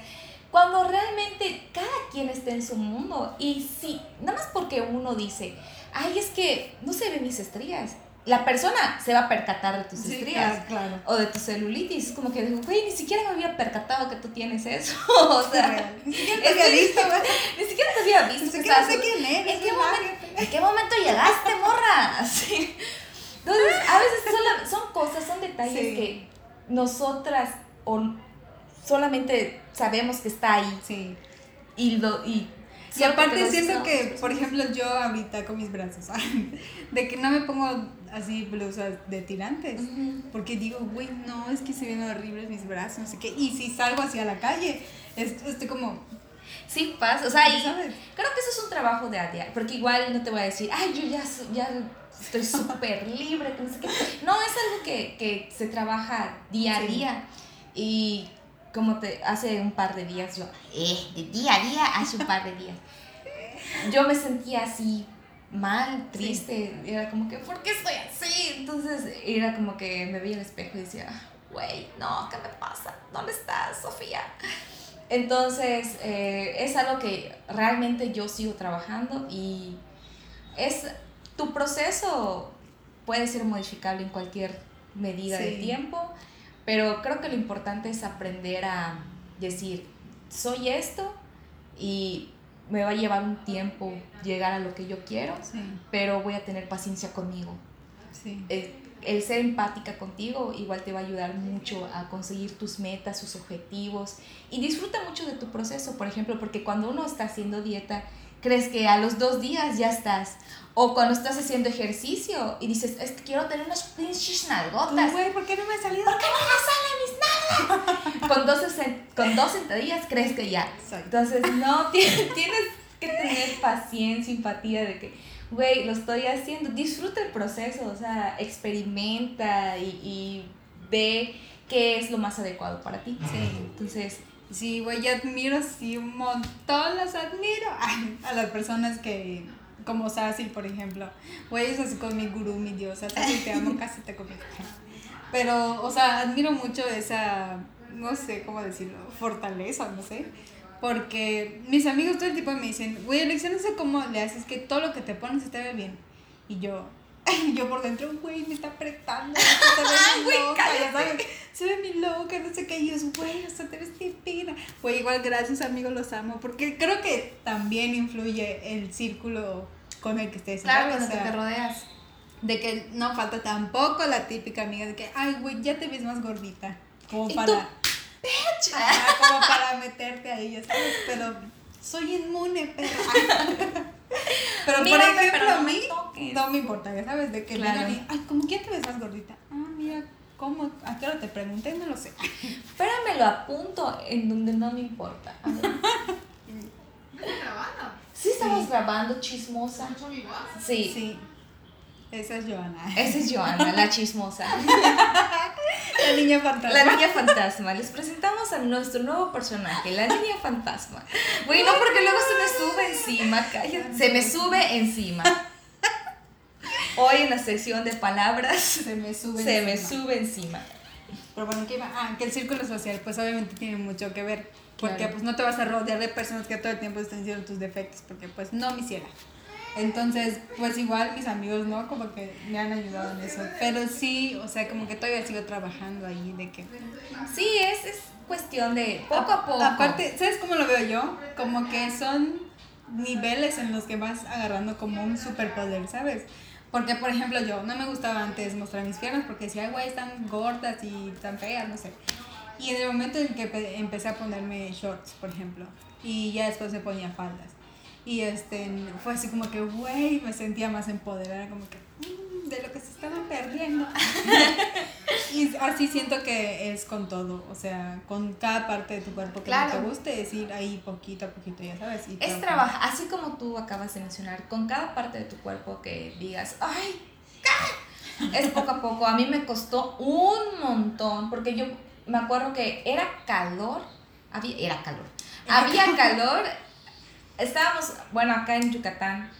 Cuando realmente cada quien está en su mundo y si, nada más porque uno dice, ay, es que no se ven mis estrías, la persona se va a percatar de tus Sí, estrías claro, claro. o de tu celulitis. Es como que digo, güey, ni siquiera me había percatado que tú tienes eso. o sea. Ni siquiera te había visto, ni siquiera te había visto. Ni siquiera estabas- sé quién eres. ¿En qué, momento, lárgate. ¿En qué momento llegaste, morra? Sí. Entonces, a veces sola- son cosas, son detalles Sí. que nosotras o solamente sabemos que está ahí Sí. y lo y Y aparte siento que, por ejemplo, yo ahorita con mis brazos, de que no me pongo así blusas de tirantes. Porque digo, güey, no, es que se ven horribles mis brazos, no sé qué. Y si salgo hacia la calle, es- estoy como, Sí pasa, o sea, y creo que eso es un trabajo de a diario, porque igual no te voy a decir, ay, yo ya, estoy súper libre, no sé qué. No, es algo que, que se trabaja día a Sí. día. Y como te, hace un par de días yo, eh, de día a día, hace un par de días. Yo me sentía así mal, triste, era como que, ¿por qué estoy así? Entonces era como que me veía al espejo y decía, güey, no, ¿qué me pasa? ¿Dónde estás, Sofía? Entonces, eh, es algo que realmente yo sigo trabajando y es tu proceso puede ser modificable en cualquier medida de Sí. tiempo, pero creo que lo importante es aprender a decir, soy esto y me va a llevar un tiempo llegar a lo que yo quiero, Sí, pero voy a tener paciencia conmigo. sí. El, el ser empática contigo igual te va a ayudar mucho a conseguir tus metas, tus objetivos y disfruta mucho de tu proceso, por ejemplo, porque cuando uno está haciendo dieta, crees que a los dos días ya estás. O cuando estás haciendo ejercicio y dices, es que quiero tener unas pinches nalgotas. Güey, ¿por qué no me ha salido? ¿Por qué no me salen mis nalgas? con, dos, con dos sentadillas crees que ya. Entonces, no, ti- tienes que tener paciencia, empatía de que, güey, lo estoy haciendo. Disfruta el proceso, o sea, experimenta y, y ve qué es lo más adecuado para ti. Sí. Entonces, Sí, güey, yo admiro, sí, un montón, las admiro a las personas que, como Sassy, por ejemplo. Güey, es así con mi gurú, mi diosa, Sassy, te amo, casi te convierto. Pero, o sea, admiro mucho esa, no sé cómo decirlo, fortaleza, no sé. Porque mis amigos todo el tiempo me dicen, güey, Alexia, no sé cómo le haces que todo lo que te pones se te ve bien. Y yo, yo por dentro, güey, me está apretando, Güey, cállate. se ve mi loca, no sé qué. Y yo, güey, o sea, te ves divina. Güey, igual, gracias, amigos, los amo. Porque creo que también influye el círculo con el que estés. claro, ¿sabes? con O lo que te rodeas. de que no falta tampoco la típica amiga de que, ay, güey, ya te ves más gordita. Como ¿Y para. tú? Ajá, como para meterte ahí, ya sabes. Pero soy inmune, pero. Pero Mírame, por ejemplo, pero no a me mí toques. no me importa, ya sabes, de que Claro. y, ay, como que te ves más gordita. Ah, todavía. ¿Cómo? ¿A qué hora te pregunté? No lo sé. Espérame, lo apunto en donde no me importa. A ver. grabando? Sí, estamos grabando, chismosa. Sí. Sí. Esa es Joana. Esa es Joana, la chismosa. La niña fantasma. La niña fantasma. Les presentamos a nuestro nuevo personaje, la niña fantasma. Bueno, porque luego se me sube encima, cállate. Se me sube encima. Hoy en la sección de palabras Se me sube. se me encima. sube encima. Pero bueno, ¿qué iba? Ah, que el círculo social, pues obviamente tiene mucho que ver. Porque Claro. pues no te vas a rodear de personas que todo el tiempo estén diciendo tus defectos, porque pues no me hiciera. Entonces, pues igual mis amigos, ¿no? Como que me han ayudado en eso. Pero sí, o sea, como que todavía sigo trabajando ahí de que... Sí, es, es cuestión de poco a poco. Aparte, ¿sabes cómo lo veo yo? Como que son niveles en los que vas agarrando como un superpoder, ¿sabes? Porque, por ejemplo, yo no me gustaba antes mostrar mis piernas porque decía, "Ay, güey, están gordas y tan feas, no sé. Y en el momento en que pe- empecé a ponerme shorts, por ejemplo, y ya después me ponía faldas. Y este, fue así como que, güey, me sentía más empoderada, como que, "Mm, de lo que se estaban perdiendo. y así siento que es con todo, o sea, con cada parte de tu cuerpo que no te guste, es ir ahí poquito a poquito, ya sabes. y Es trabajar. trabajar, así como tú acabas de mencionar, con cada parte de tu cuerpo que digas, ¡ay! ¡ah! Es poco a poco. A mí me costó un montón, porque yo me acuerdo que era calor, había, era calor, había calor, estábamos, bueno, acá en Yucatán,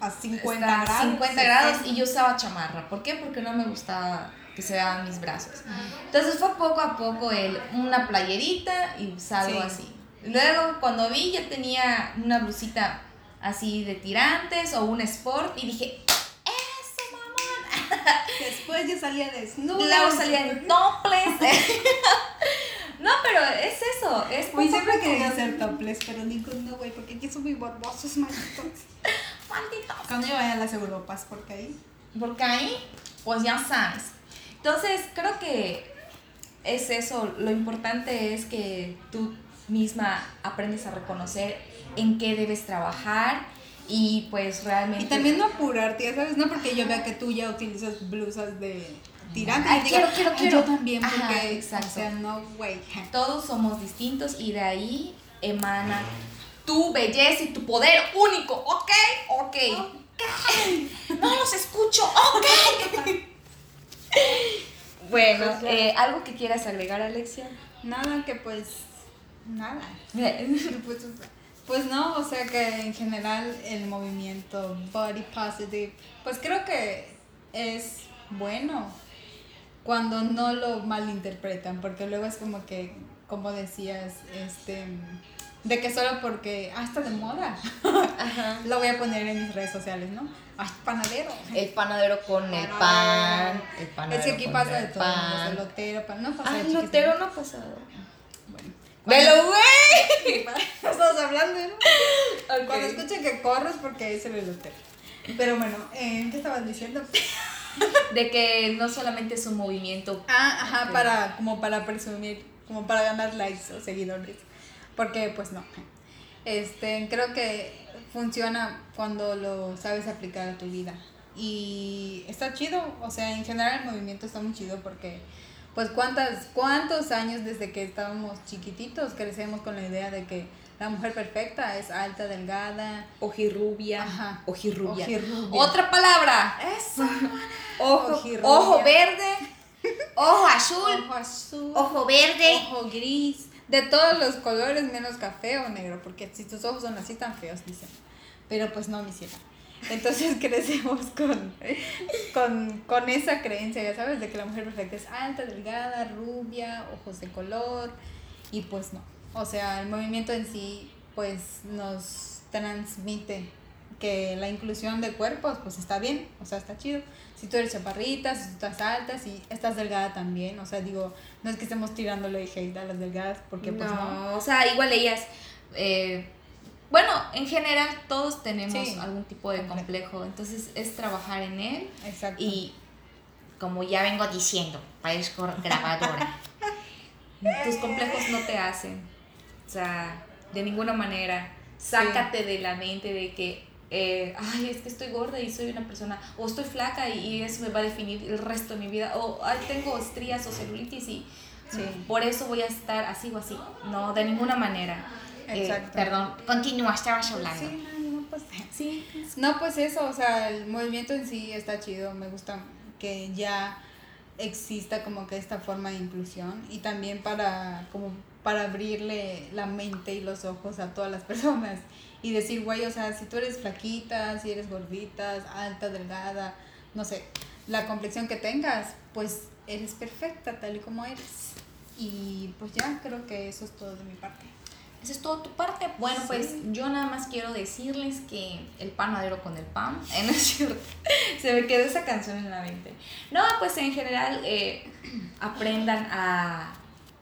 A 50 está grados. 50 grados y yo usaba chamarra. ¿Por qué? Porque no me gustaba que se vean mis brazos. Entonces fue poco a poco el, una playerita y salgo Sí. así. Luego cuando vi ya tenía una blusita así de tirantes o un sport y dije. Después yo salía desnuda. Luego salía en topless. no, pero es eso, es Uy, siempre quería hacer topless, pero digo, no, güey, porque aquí son muy borbosos, malditos. Maldito. Cuando yo vaya a las Europas, porque ahí. Porque ahí, pues ya sabes. Entonces, creo que es eso. Lo importante es que tú misma aprendes a reconocer en qué debes trabajar y pues realmente... Y también no apurarte, ya sabes, no porque yo vea que tú ya utilizas blusas de tirante. Ay, quiero, quiero, "Ay, quiero". Yo también, porque, Ajá, exacto. o sea, no, güey. Todos somos distintos y de ahí emana tu belleza y tu poder único, ¿ok? Ok. No los escucho, ok. bueno, eh, ¿algo que quieras agregar, Alexia? Nada que pues, nada. Pues, pues no, o sea que en general el movimiento body positive, pues creo que es bueno cuando no lo malinterpretan, porque luego es como que, como decías, este, de que solo porque, ah, está de moda, Ajá. lo voy a poner en mis redes sociales, ¿no? Ah, panadero. El panadero con el pan. El Es panadero que aquí con pasa de todo, pan. el lotero, pan, no pasa Ah, el lotero no ha pasado. ¡Velo, güey! Estamos hablando, ¿no? Cuando escuchen que corres porque es el elotero. Pero bueno, eh, ¿qué estabas diciendo? De que no solamente es un movimiento. Ah, ajá, para, como para presumir, como para ganar likes o seguidores. Porque pues no. Este, creo que funciona cuando lo sabes aplicar a tu vida. Y está chido, o sea, en general el movimiento está muy chido porque pues cuántas, cuántos años desde que estábamos chiquititos crecemos con la idea de que la mujer perfecta es alta, delgada, Ojirrubia. Ajá. Ojirrubia. Ojirrubia. Otra palabra. Eso. Ojo, Ojirrubia. ojo verde. Ojo azul. ojo azul, Ojo verde. ojo gris, de todos los colores menos café o negro, porque si tus ojos son así tan feos, dicen. Pero pues no, mi ciela. Entonces crecemos con, con, con esa creencia, ya sabes, de que la mujer perfecta es alta, delgada, rubia, ojos de color, y pues no. O sea, el movimiento en sí, pues nos transmite que la inclusión de cuerpos, pues está bien, o sea, está chido. Si tú eres chaparrita, si tú estás alta, si estás delgada también, o sea, digo, no es que estemos tirándole hate a las delgadas, porque pues no. no, o sea, igual ellas. eh, bueno, en general todos tenemos Sí. algún tipo de Complejo. Entonces es trabajar en él. Exacto. Y como ya vengo diciendo, parezco grabadora. tus complejos no te hacen. O sea, de ninguna manera. Sácate de la mente de que eh, ay, es que estoy gorda y soy una persona, o estoy flaca y, eso me va a definir el resto de mi vida, o ay, tengo estrías o celulitis y por eso voy a estar así o así. No, de ninguna manera. Eh, Exacto. perdón, continúa, estabas hablando. Sí, no, pues, sí. no, pues eso, o sea, el movimiento en sí está chido, me gusta que ya exista como que esta forma de inclusión y también para como para abrirle la mente y los ojos a todas las personas y decir, güey, o sea, si tú eres flaquita, si eres gordita, alta, delgada, no sé, la complexión que tengas, pues eres perfecta tal y como eres. Y pues ya creo que eso es todo de mi parte. Esa es toda tu parte. Bueno, pues yo nada más quiero decirles que el panadero con el pan, ¿eh? ¿no es cierto? Se me quedó esa canción en la mente. No, pues en general eh, aprendan a,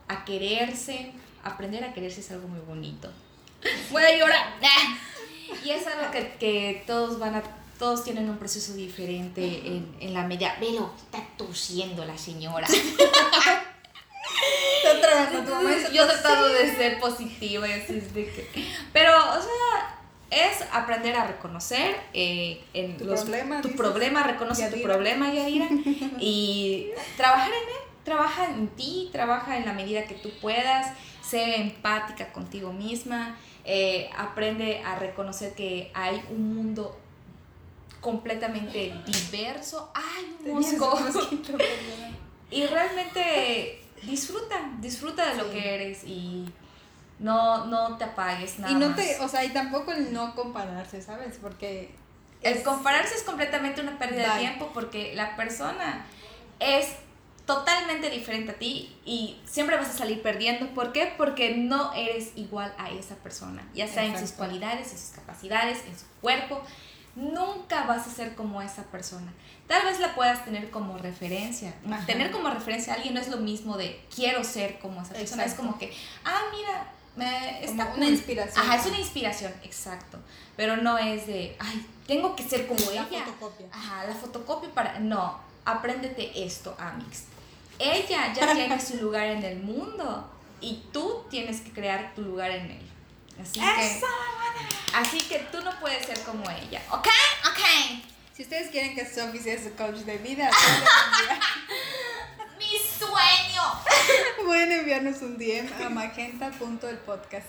a quererse. Aprender a quererse es algo muy bonito. Voy a llorar. Y es algo que, que todos van a todos tienen un proceso diferente en, en la media. Velo, está tosiendo la señora. Yo he tratado de ser positiva y así de que... Pero, o sea, es aprender a reconocer eh, en tu los, problema, tu problema, reconoce tu problema, Yadira, y trabajar en él, trabaja en ti, trabaja en la medida que tú puedas, sé empática contigo misma, eh, aprende a reconocer que hay un mundo completamente diverso. ¡Ay, un mosco! y realmente disfruta, disfruta de lo que eres y no, no te apagues nada. Y no te, o sea, y tampoco el no compararse, ¿sabes? Porque... El compararse es completamente una pérdida de tiempo porque la persona es totalmente diferente a ti y siempre vas a salir perdiendo. ¿Por qué? Porque no eres igual a esa persona, ya sea en sus cualidades, en sus capacidades, en su cuerpo. Nunca vas a ser como esa persona. Tal vez la puedas tener como referencia. Tener como referencia a alguien no es lo mismo de quiero ser como esa persona. Es como que, ah, mira, me, está una inspiración. Ajá, es una inspiración, exacto. Pero no es de, ay, tengo que ser como ella. La fotocopia. Ajá, la fotocopia para. No, apréndete esto, Amix. Ella ya tiene su lugar en el mundo y tú tienes que crear tu lugar en él. Así que, así que tú no puedes ser como ella, ¿ok? Ok. Si ustedes quieren que Sophie sea su coach de vida, ¡Mi sueño! Pueden enviarnos un DM a magenta.elpodcast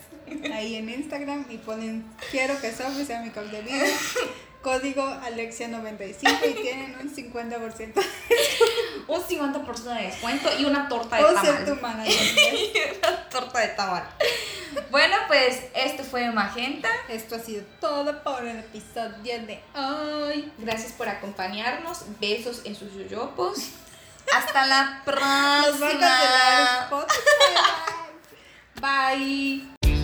ahí en Instagram y ponen quiero que Sophie sea mi coach de vida. Código Alexia95 y tienen un 50% un 50% de descuento y una torta de tamal. ser tu manager. una torta de tamal. Bueno, pues esto fue Magenta. Esto ha sido todo por el episodio de hoy. Gracias por acompañarnos. Besos en sus yoyopos. Hasta la próxima. Nos Bye.